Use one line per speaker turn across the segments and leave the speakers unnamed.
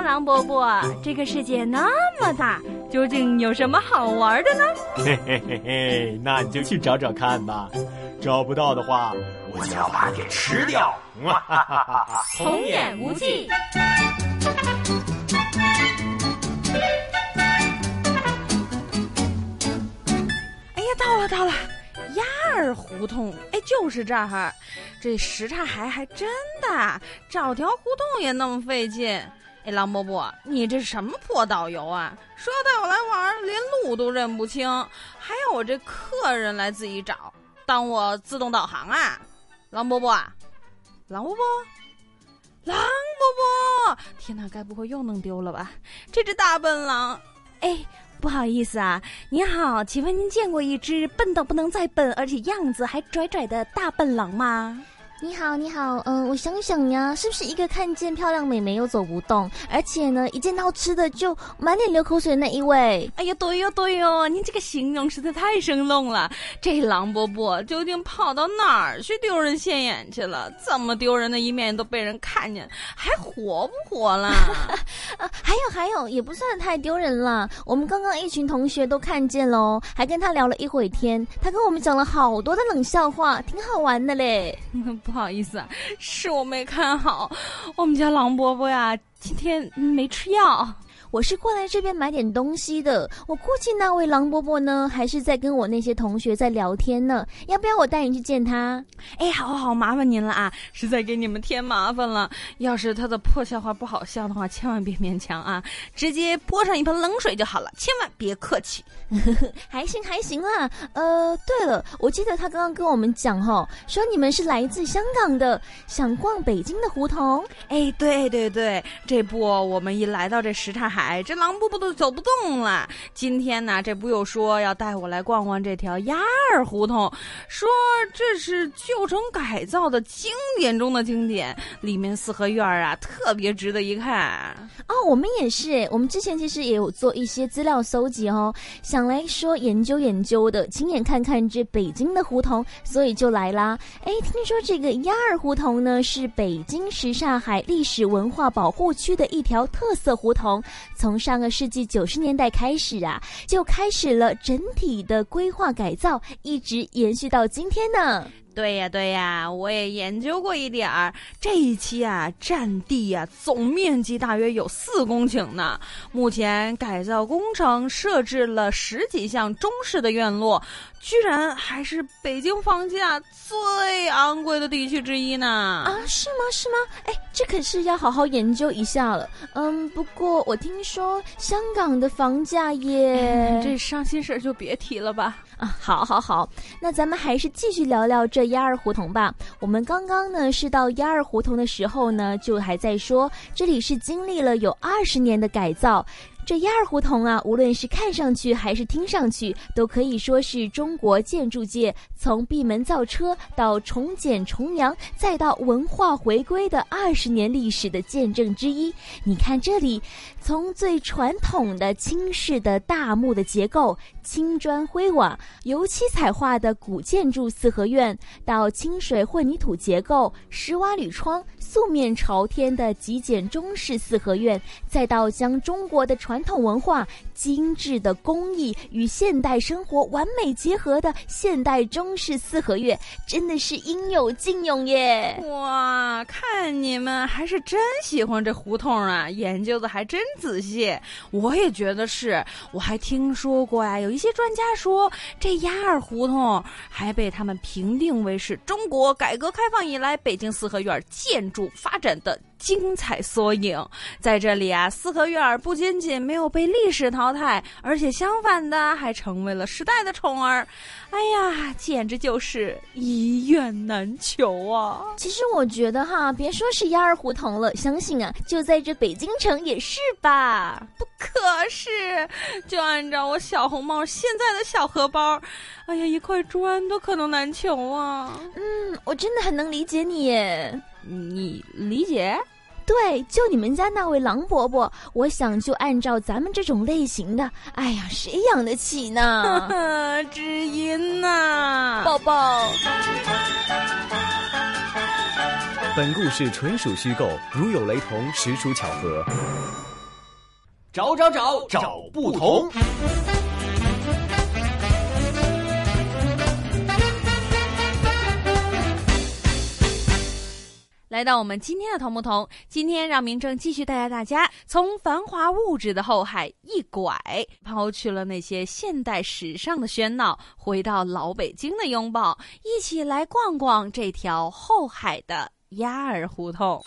好，狼伯伯，这个世界那么大，究竟有什么好玩的呢？
嘿嘿嘿嘿，那你就去找找看吧。找不到的话，我就要把你吃掉。哈哈哈哈哈！
童言无忌。哎呀，到了到了，鸭儿胡同，哎，就是这儿。这什刹海还真大，找条胡同也那么费劲。哎，狼伯伯，你这什么破导游啊？说带我来玩，连路都认不清，还要我这客人来自己找，当我自动导航啊？狼伯伯，狼伯伯，狼伯伯！天哪，该不会又弄丢了吧？这只大笨狼，哎，不好意思啊，您好，请问您见过一只笨到不能再笨，而且样子还拽拽的大笨狼吗？
你好，你好，嗯，我想想呀，是不是一个看见漂亮美眉又走不动，而且呢，一见到吃的就满脸流口水的那一位？
哎呀，对哟对哟，您这个形容实在太生动了。这狼伯伯究竟跑到哪儿去丢人现眼去了？这么丢人的一面都被人看见，还活不活了？
还有还有，也不算太丢人了。我们刚刚一群同学都看见喽，还跟他聊了一会天，他跟我们讲了好多的冷笑话，挺好玩的嘞。
不好意思，是我没看好。我们家狼伯伯呀，今天没吃药。
我是过来这边买点东西的。我估计那位狼伯伯呢，还是在跟我那些同学在聊天呢。要不要我带你去见他？
哎，好好好，麻烦您了啊！实在给你们添麻烦了。要是他的破笑话不好笑的话，千万别勉强啊，直接泼上一盆冷水就好了，千万别客气。
还行还行啦。呃，对了，我记得他刚刚跟我们讲哈，说你们是来自香港的，想逛北京的胡同。
哎，对对对，这不我们一来到这什刹海。哎，这狼伯伯都走不动了。今天呢，这不又说要带我来逛逛这条鸭儿胡同，说这是旧城改造的经典中的经典，里面四合院啊特别值得一看。
哦，我们也是，我们之前其实也有做一些资料搜集哦，想来说研究研究的，亲眼看看这北京的胡同，所以就来啦。哎，听说这个鸭儿胡同呢，是北京什刹海历史文化保护区的一条特色胡同。从上个世纪九十年代开始啊，就开始了整体的规划改造，一直延续到今天呢。
对呀，对呀，我也研究过一点儿。这一期啊，占地啊，总面积大约有四公顷呢。目前改造工程设置了十几项中式的院落，居然还是北京房价最昂贵的地区之一呢。
啊，是吗？是吗？哎，这可是要好好研究一下了。嗯，不过我听说香港的房价也……
这伤心事就别提了吧。
啊，好，好，好，那咱们还是继续聊聊这鸭儿胡同吧。我们刚刚呢是到鸭儿胡同的时候呢，就还在说这里是经历了有二十年的改造。这鸭儿胡同啊，无论是看上去还是听上去，都可以说是中国建筑界从闭门造车到重建重阳，再到文化回归的二十年历史的见证之一。你看这里，从最传统的清式的大木的结构、青砖灰瓦、油漆彩画的古建筑四合院，到清水混凝土结构、石瓦铝窗、素面朝天的极简中式四合院，再到将中国的传传统文化、精致的工艺与现代生活完美结合的现代中式四合院，真的是应有尽有耶！
哇，看你们还是真喜欢这胡同啊，研究的还真仔细。我也觉得是，我还听说过呀，有一些专家说，这鸭儿胡同还被他们评定为是中国改革开放以来北京四合院建筑发展的。精彩缩影，在这里啊，四合院不仅仅没有被历史淘汰，而且相反的还成为了时代的宠儿。哎呀，简直就是一愿难求啊！
其实我觉得哈，别说是鸭儿胡同了，相信啊，就在这北京城也是吧？
不可是，就按照我小红帽现在的小荷包，哎呀，一块砖都可能难求啊！
嗯，我真的很能理解你。
你理解？
对，就你们家那位狼伯伯，我想就按照咱们这种类型的，哎呀，谁养得起呢？
知音呐，
抱抱。
本故事纯属虚构，如有雷同，实属巧合。
找找找找不同。
来到我们今天的同不同，今天让明正继续带着大家从繁华物质的后海一拐，抛去了那些现代时尚的喧闹，回到老北京的拥抱，一起来逛逛这条后海的鸭儿胡同。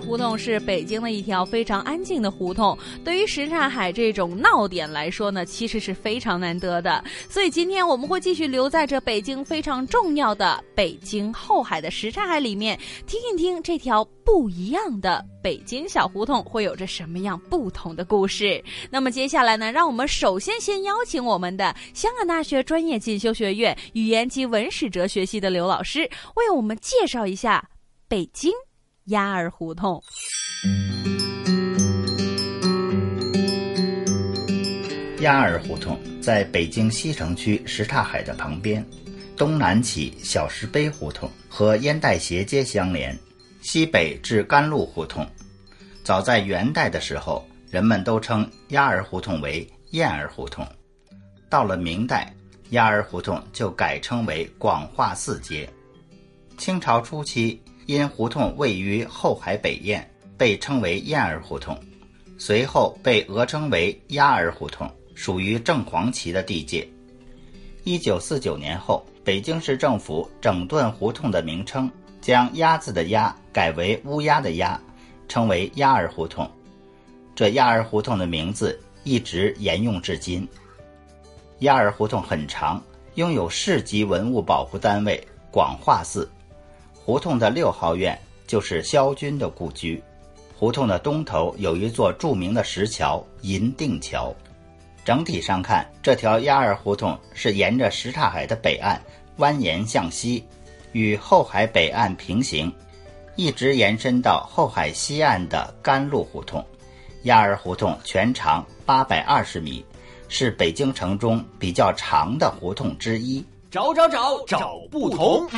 胡同是北京的一条非常安静的胡同，对于什刹海这种闹点来说呢，其实是非常难得的。所以今天我们会继续留在这北京非常重要的北京后海的什刹海里面，听一听这条不一样的北京小胡同会有着什么样不同的故事。那么接下来呢，让我们首先先邀请我们的香港大学专业进修学院语言及文史哲学系的刘老师，为我们介绍一下北京。鸭儿胡同，
鸭儿胡同在北京西城区什刹海的旁边，东南起小石碑胡同和烟袋斜街相连，西北至甘露胡同。早在元代的时候，人们都称鸭儿胡同为燕儿胡同。到了明代，鸭儿胡同就改称为广化寺街。清朝初期。因胡同位于后海北燕，被称为燕儿胡同，随后被讹称为鸭儿胡同，属于正黄旗的地界。一九四九年后，北京市政府整顿胡同的名称，将“鸭”字的“鸭”改为乌鸦的“鸦”，称为鸭儿胡同。这鸭儿胡同的名字一直沿用至今。鸭儿胡同很长，拥有市级文物保护单位广化寺。胡同的六号院就是萧军的故居。胡同的东头有一座著名的石桥——银锭桥。整体上看，这条鸭儿胡同是沿着什刹海的北岸蜿蜒向西，与后海北岸平行，一直延伸到后海西岸的甘露胡同。鸭儿胡同全长八百二十米，是北京城中比较长的胡同之一。
找找找找不同。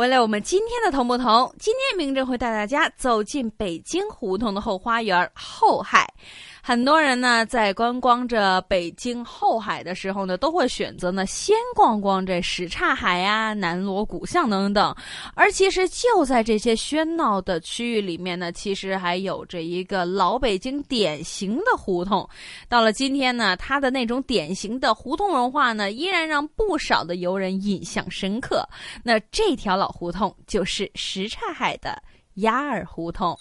回来，我们今天的同不同？今天明正会带大家走进北京胡同的后花园后海。很多人呢，在观光着北京后海的时候呢，都会选择呢先逛逛这什刹海呀、南锣鼓巷等等。而其实就在这些喧闹的区域里面呢，其实还有着一个老北京典型的胡同。到了今天呢，它的那种典型的胡同文化呢，依然让不少的游人印象深刻。那这条老胡同就是什刹海的鸭儿胡同。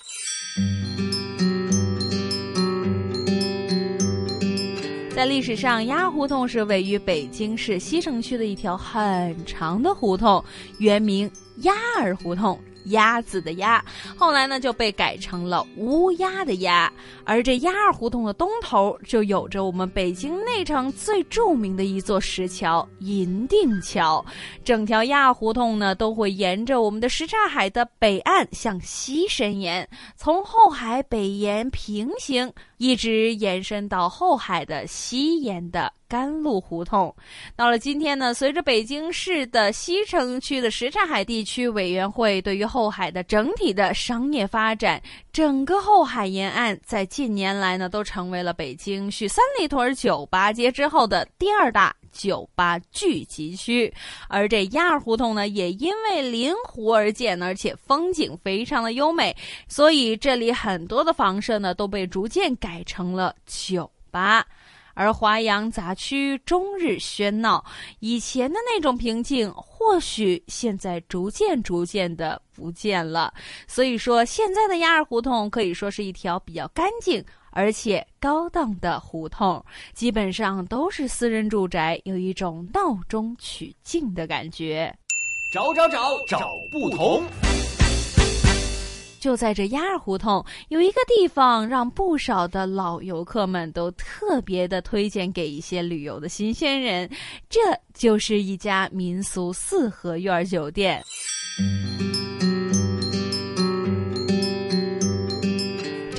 在历史上，鸭胡同是位于北京市西城区的一条很长的胡同，原名鸭儿胡同。鸭子的鸭，后来呢就被改成了乌鸦的鸦。而这鸭儿胡同的东头就有着我们北京内城最著名的一座石桥——银锭桥。整条鸭胡同呢都会沿着我们的什刹海的北岸向西伸延，从后海北沿平行，一直延伸到后海的西沿的。甘露胡同，到了今天呢，随着北京市的西城区的什刹海地区委员会对于后海的整体的商业发展，整个后海沿岸在近年来呢，都成为了北京续三里屯酒吧街之后的第二大酒吧聚集区。而这鸭儿胡同呢，也因为临湖而建，而且风景非常的优美，所以这里很多的房舍呢，都被逐渐改成了酒吧。而华阳杂区终日喧闹，以前的那种平静，或许现在逐渐逐渐的不见了。所以说，现在的鸭儿胡同可以说是一条比较干净而且高档的胡同，基本上都是私人住宅，有一种闹中取静的感觉。
找找找找不同。
就在这鸭儿胡同，有一个地方让不少的老游客们都特别的推荐给一些旅游的新鲜人，这就是一家民俗四合院酒店。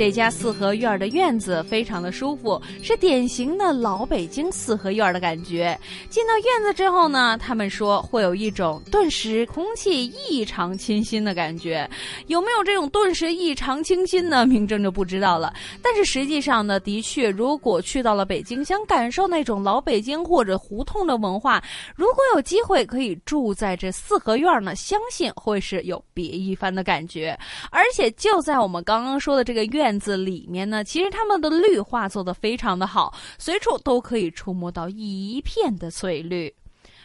这家四合院的院子非常的舒服，是典型的老北京四合院的感觉。进到院子之后呢，他们说会有一种顿时空气异常清新的感觉。有没有这种顿时异常清新呢？明正就不知道了。但是实际上呢，的确，如果去到了北京，想感受那种老北京或者胡同的文化，如果有机会可以住在这四合院呢，相信会是有别一番的感觉。而且就在我们刚刚说的这个院院子里面呢，其实他们的绿化做得非常的好，随处都可以触摸到一片的翠绿。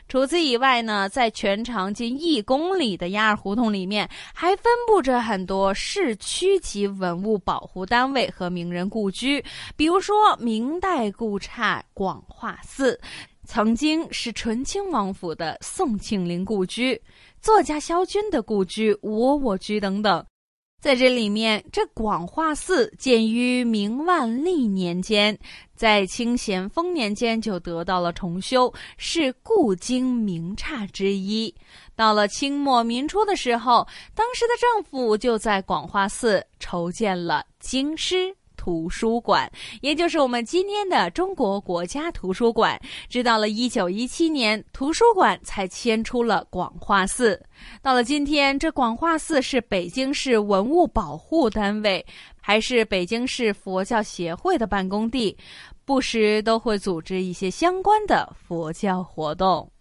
除此以外呢，在全长近一公里的鸭儿胡同里面，还分布着很多市区级文物保护单位和名人故居，比如说明代故刹广化寺，曾经是醇亲王府的宋庆龄故居，作家萧军的故居窝窝居等等。在这里面，这广化寺建于明万历年间，在清咸丰年间就得到了重修，是故京名刹之一。到了清末民初的时候，当时的政府就在广化寺筹建了京师。图书馆，也就是我们今天的中国国家图书馆，直到了一九一七年，图书馆才迁出了广化寺。到了今天，这广化寺是北京市文物保护单位，还是北京市佛教协会的办公地，不时都会组织一些相关的佛教活动。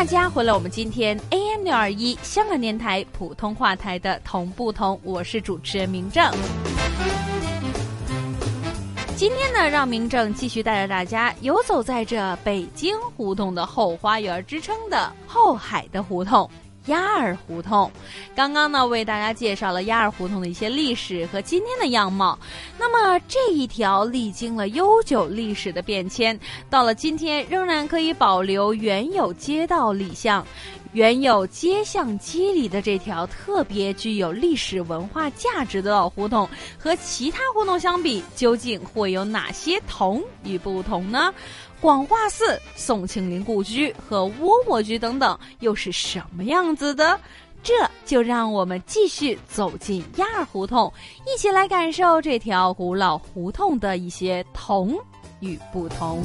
大家回来，我们今天 AM 六二一香港电台普通话台的同不同，我是主持人明正。今天呢，让明正继续带着大家游走在这北京胡同的后花园之称的后海的胡同。鸭儿胡同，刚刚呢为大家介绍了鸭儿胡同的一些历史和今天的样貌。那么这一条历经了悠久历史的变迁，到了今天仍然可以保留原有街道里巷、原有街巷街里的这条特别具有历史文化价值的老胡同，和其他胡同相比，究竟会有哪些同与不同呢？广化寺、宋庆龄故居和窝窝居等等，又是什么样子的？这就让我们继续走进亚胡同，一起来感受这条古老胡同的一些同与不同。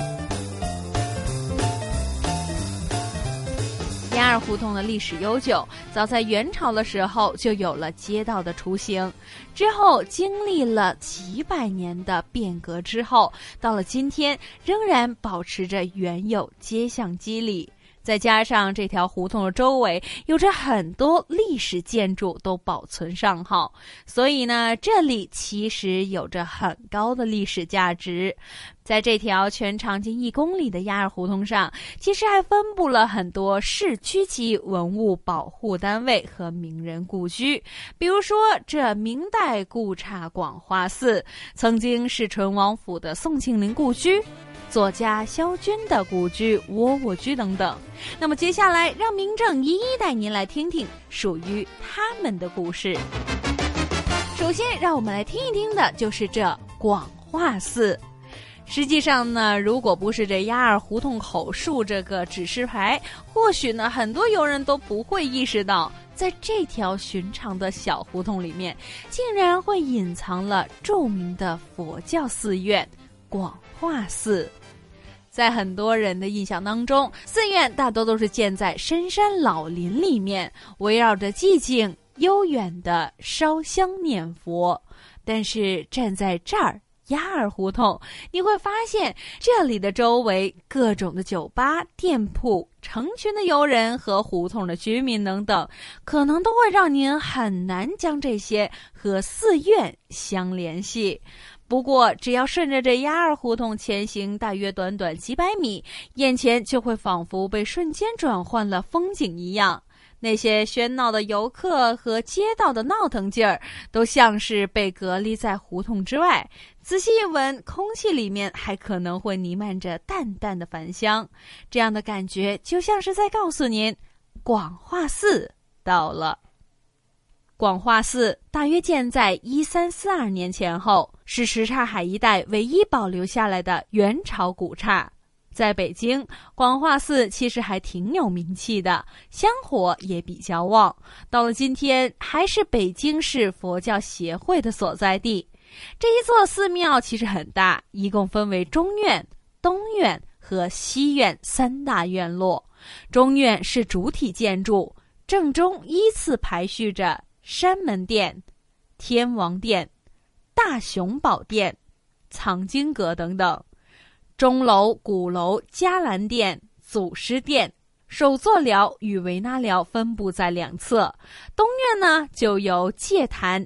鸭儿胡同的历史悠久，早在元朝的时候就有了街道的雏形。之后经历了几百年的变革之后，到了今天仍然保持着原有街巷肌理。再加上这条胡同的周围有着很多历史建筑都保存上好，所以呢，这里其实有着很高的历史价值。在这条全长近一公里的鸭儿胡同上，其实还分布了很多市区级文物保护单位和名人故居，比如说这明代故刹广化寺，曾经是淳王府的宋庆龄故居。作家萧军的故居窝窝居等等，那么接下来让明正一一带您来听听属于他们的故事。首先，让我们来听一听的就是这广化寺。实际上呢，如果不是这鸭儿胡同口竖这个指示牌，或许呢很多游人都不会意识到，在这条寻常的小胡同里面，竟然会隐藏了著名的佛教寺院广化寺。在很多人的印象当中，寺院大多都是建在深山老林里面，围绕着寂静悠远的烧香念佛。但是站在这儿鸭儿胡同，你会发现这里的周围各种的酒吧、店铺、成群的游人和胡同的居民等等，可能都会让您很难将这些和寺院相联系。不过，只要顺着这鸭儿胡同前行，大约短短几百米，眼前就会仿佛被瞬间转换了风景一样。那些喧闹的游客和街道的闹腾劲儿，都像是被隔离在胡同之外。仔细一闻，空气里面还可能会弥漫着淡淡的檀香，这样的感觉就像是在告诉您，广化寺到了。广化寺大约建在一三四二年前后，是什刹海一带唯一保留下来的元朝古刹。在北京，广化寺其实还挺有名气的，香火也比较旺。到了今天，还是北京市佛教协会的所在地。这一座寺庙其实很大，一共分为中院、东院和西院三大院落。中院是主体建筑，正中依次排序着。山门殿、天王殿、大雄宝殿、藏经阁等等，钟楼、鼓楼、伽蓝殿、祖师殿、首座寮与维纳寮分布在两侧。东院呢，就由戒坛、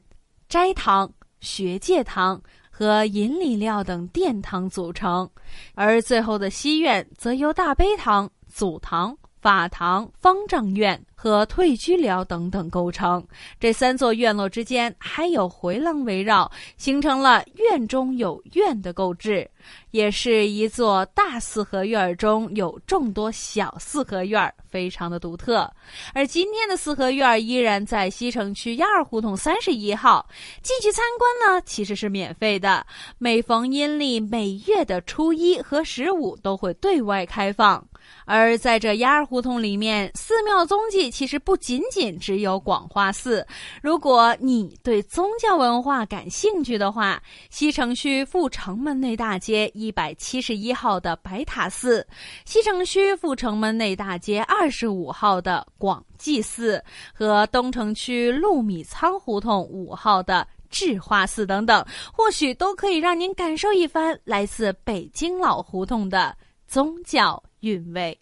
斋堂、学戒堂和银礼料等殿堂组成，而最后的西院则由大悲堂、祖堂。法堂、方丈院和退居寮等等构成。这三座院落之间还有回廊围绕，形成了院中有院的构置，也是一座大四合院中有众多小四合院，非常的独特。而今天的四合院依然在西城区亚二胡同三十一号。进去参观呢，其实是免费的。每逢阴历每月的初一和十五都会对外开放。而在这鸭儿胡同里面，寺庙踪迹其实不仅仅只有广化寺。如果你对宗教文化感兴趣的话，西城区阜成门内大街一百七十一号的白塔寺，西城区阜成门内大街二十五号的广济寺，和东城区禄米仓胡同五号的智化寺等等，或许都可以让您感受一番来自北京老胡同的宗教。韵味，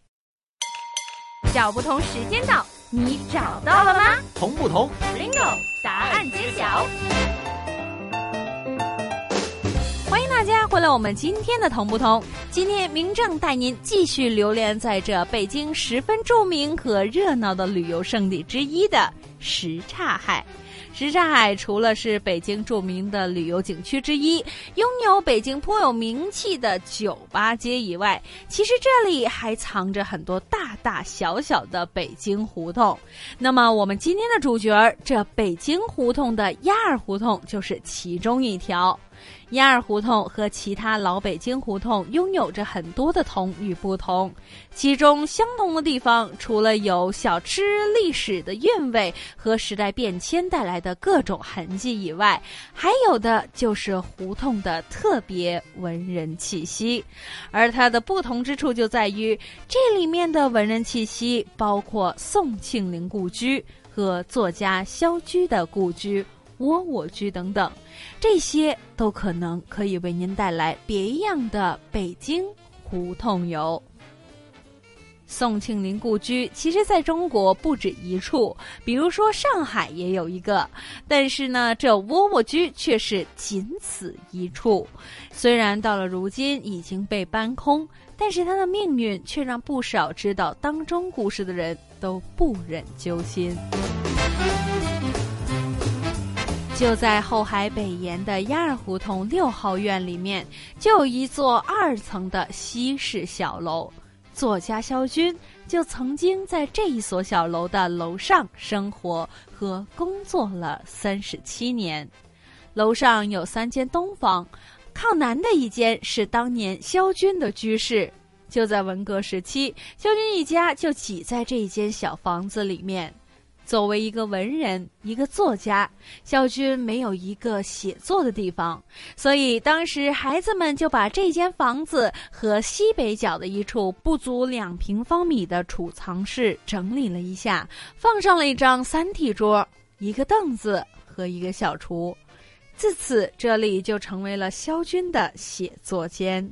找不同时间到，你找到了吗？
同不同
？Bingo，答案揭晓。
欢迎大家回来，我们今天的同不同？今天明正带您继续流连在这北京十分著名和热闹的旅游胜地之一的什刹海。什刹海除了是北京著名的旅游景区之一，拥有北京颇有名气的酒吧街以外，其实这里还藏着很多大大小小的北京胡同。那么，我们今天的主角儿，这北京胡同的鸭儿胡同就是其中一条。鸭儿胡同和其他老北京胡同拥有着很多的同与不同，其中相同的地方，除了有小吃历史的韵味和时代变迁带来的各种痕迹以外，还有的就是胡同的特别文人气息。而它的不同之处就在于，这里面的文人气息包括宋庆龄故居和作家萧居的故居。窝窝居等等，这些都可能可以为您带来别样的北京胡同游。宋庆龄故居其实在中国不止一处，比如说上海也有一个，但是呢，这窝窝居却是仅此一处。虽然到了如今已经被搬空，但是它的命运却让不少知道当中故事的人都不忍揪心。就在后海北沿的鸭儿胡同六号院里面，就有一座二层的西式小楼。作家萧军就曾经在这一所小楼的楼上生活和工作了三十七年。楼上有三间东房，靠南的一间是当年萧军的居室。就在文革时期，萧军一家就挤在这一间小房子里面。作为一个文人，一个作家，萧军没有一个写作的地方，所以当时孩子们就把这间房子和西北角的一处不足两平方米的储藏室整理了一下，放上了一张三体桌、一个凳子和一个小厨，自此这里就成为了萧军的写作间。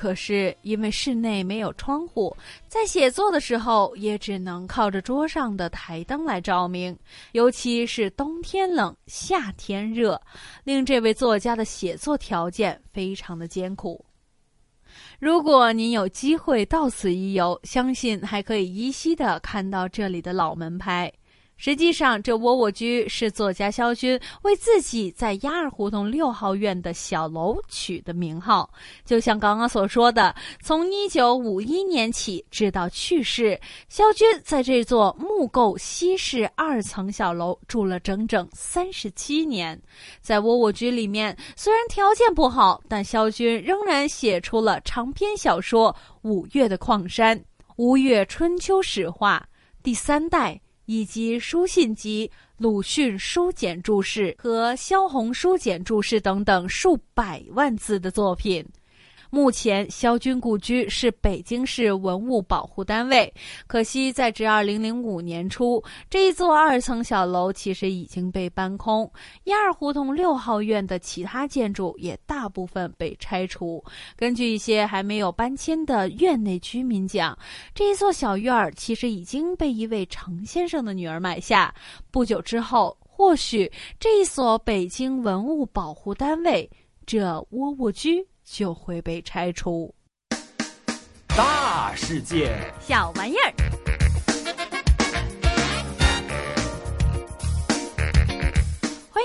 可是因为室内没有窗户，在写作的时候也只能靠着桌上的台灯来照明，尤其是冬天冷、夏天热，令这位作家的写作条件非常的艰苦。如果您有机会到此一游，相信还可以依稀的看到这里的老门牌。实际上，这窝窝居是作家萧军为自己在鸭儿胡同六号院的小楼取的名号。就像刚刚所说的，从一九五一年起，直到去世，萧军在这座木构西式二层小楼住了整整三十七年。在窝窝居里面，虽然条件不好，但萧军仍然写出了长篇小说《五岳的矿山》《吴越春秋史话》第三代。以及书信集、鲁迅书简注释和萧红书简注释等等数百万字的作品。目前，萧军故居是北京市文物保护单位。可惜，在至二零零五年初，这一座二层小楼其实已经被搬空，鸭儿胡同六号院的其他建筑也大部分被拆除。根据一些还没有搬迁的院内居民讲，这一座小院儿其实已经被一位程先生的女儿买下。不久之后，或许这一所北京文物保护单位这窝窝居。就会被拆除。
大世界，
小玩意儿。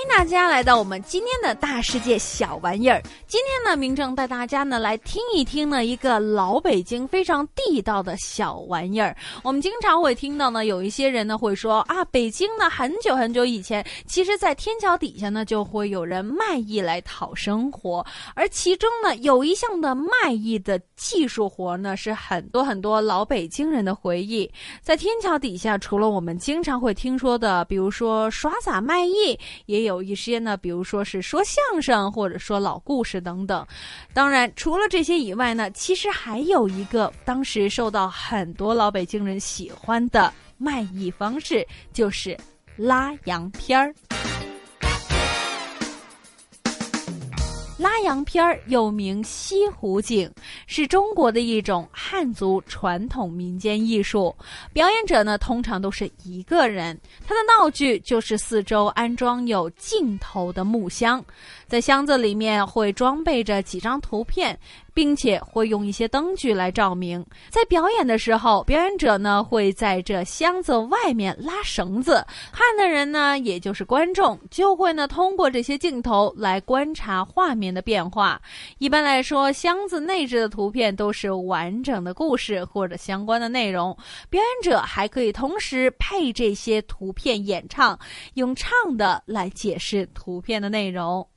迎大家来到我们今天的大世界小玩意儿。今天呢，明正带大家呢来听一听呢一个老北京非常地道的小玩意儿。我们经常会听到呢，有一些人呢会说啊，北京呢很久很久以前，其实在天桥底下呢就会有人卖艺来讨生活，而其中呢有一项的卖艺的技术活呢是很多很多老北京人的回忆。在天桥底下，除了我们经常会听说的，比如说耍洒卖艺，也有。有一些呢，比如说是说相声，或者说老故事等等。当然，除了这些以外呢，其实还有一个当时受到很多老北京人喜欢的卖艺方式，就是拉洋片儿。拉洋片儿又名西湖景，是中国的一种汉族传统民间艺术。表演者呢，通常都是一个人，他的闹剧就是四周安装有镜头的木箱。在箱子里面会装备着几张图片，并且会用一些灯具来照明。在表演的时候，表演者呢会在这箱子外面拉绳子，看的人呢，也就是观众，就会呢通过这些镜头来观察画面的变化。一般来说，箱子内置的图片都是完整的故事或者相关的内容。表演者还可以同时配这些图片演唱，用唱的来解释图片的内容。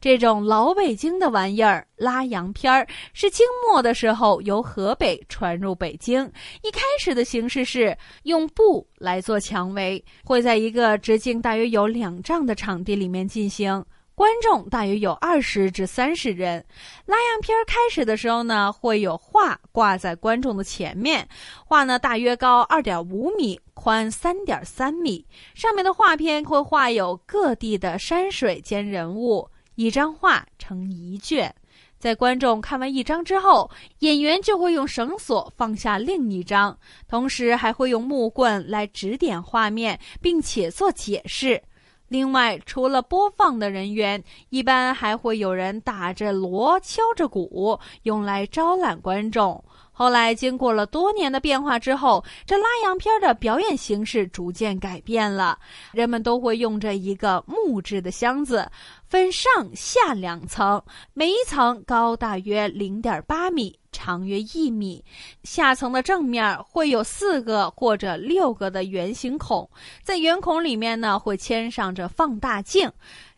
这种老北京的玩意儿拉洋片儿，是清末的时候由河北传入北京。一开始的形式是用布来做墙围，会在一个直径大约有两丈的场地里面进行。观众大约有二十至三十人。拉洋片儿开始的时候呢，会有画挂在观众的前面，画呢大约高二点五米，宽三点三米。上面的画片会画有各地的山水兼人物。一张画成一卷，在观众看完一张之后，演员就会用绳索放下另一张，同时还会用木棍来指点画面，并且做解释。另外，除了播放的人员，一般还会有人打着锣、敲着鼓，用来招揽观众。后来，经过了多年的变化之后，这拉洋片的表演形式逐渐改变了。人们都会用着一个木质的箱子，分上下两层，每一层高大约零点八米，长约一米。下层的正面会有四个或者六个的圆形孔，在圆孔里面呢，会嵌上着放大镜。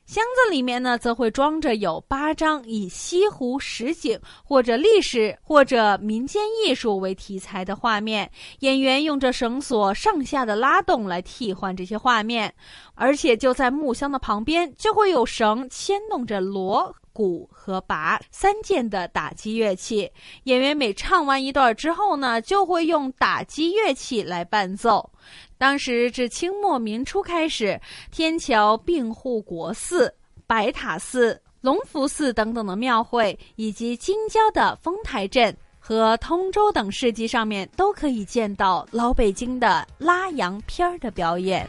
箱子里面呢，则会装着有八张以西湖实景或者历史或者民间艺术为题材的画面。演员用着绳索上下的拉动来替换这些画面，而且就在木箱的旁边，就会有绳牵动着锣。鼓和拔三件的打击乐器，演员每唱完一段之后呢，就会用打击乐器来伴奏。当时至清末民初开始，天桥并护国寺、白塔寺、隆福寺等等的庙会，以及京郊的丰台镇和通州等市集上面，都可以见到老北京的拉洋片儿的表演。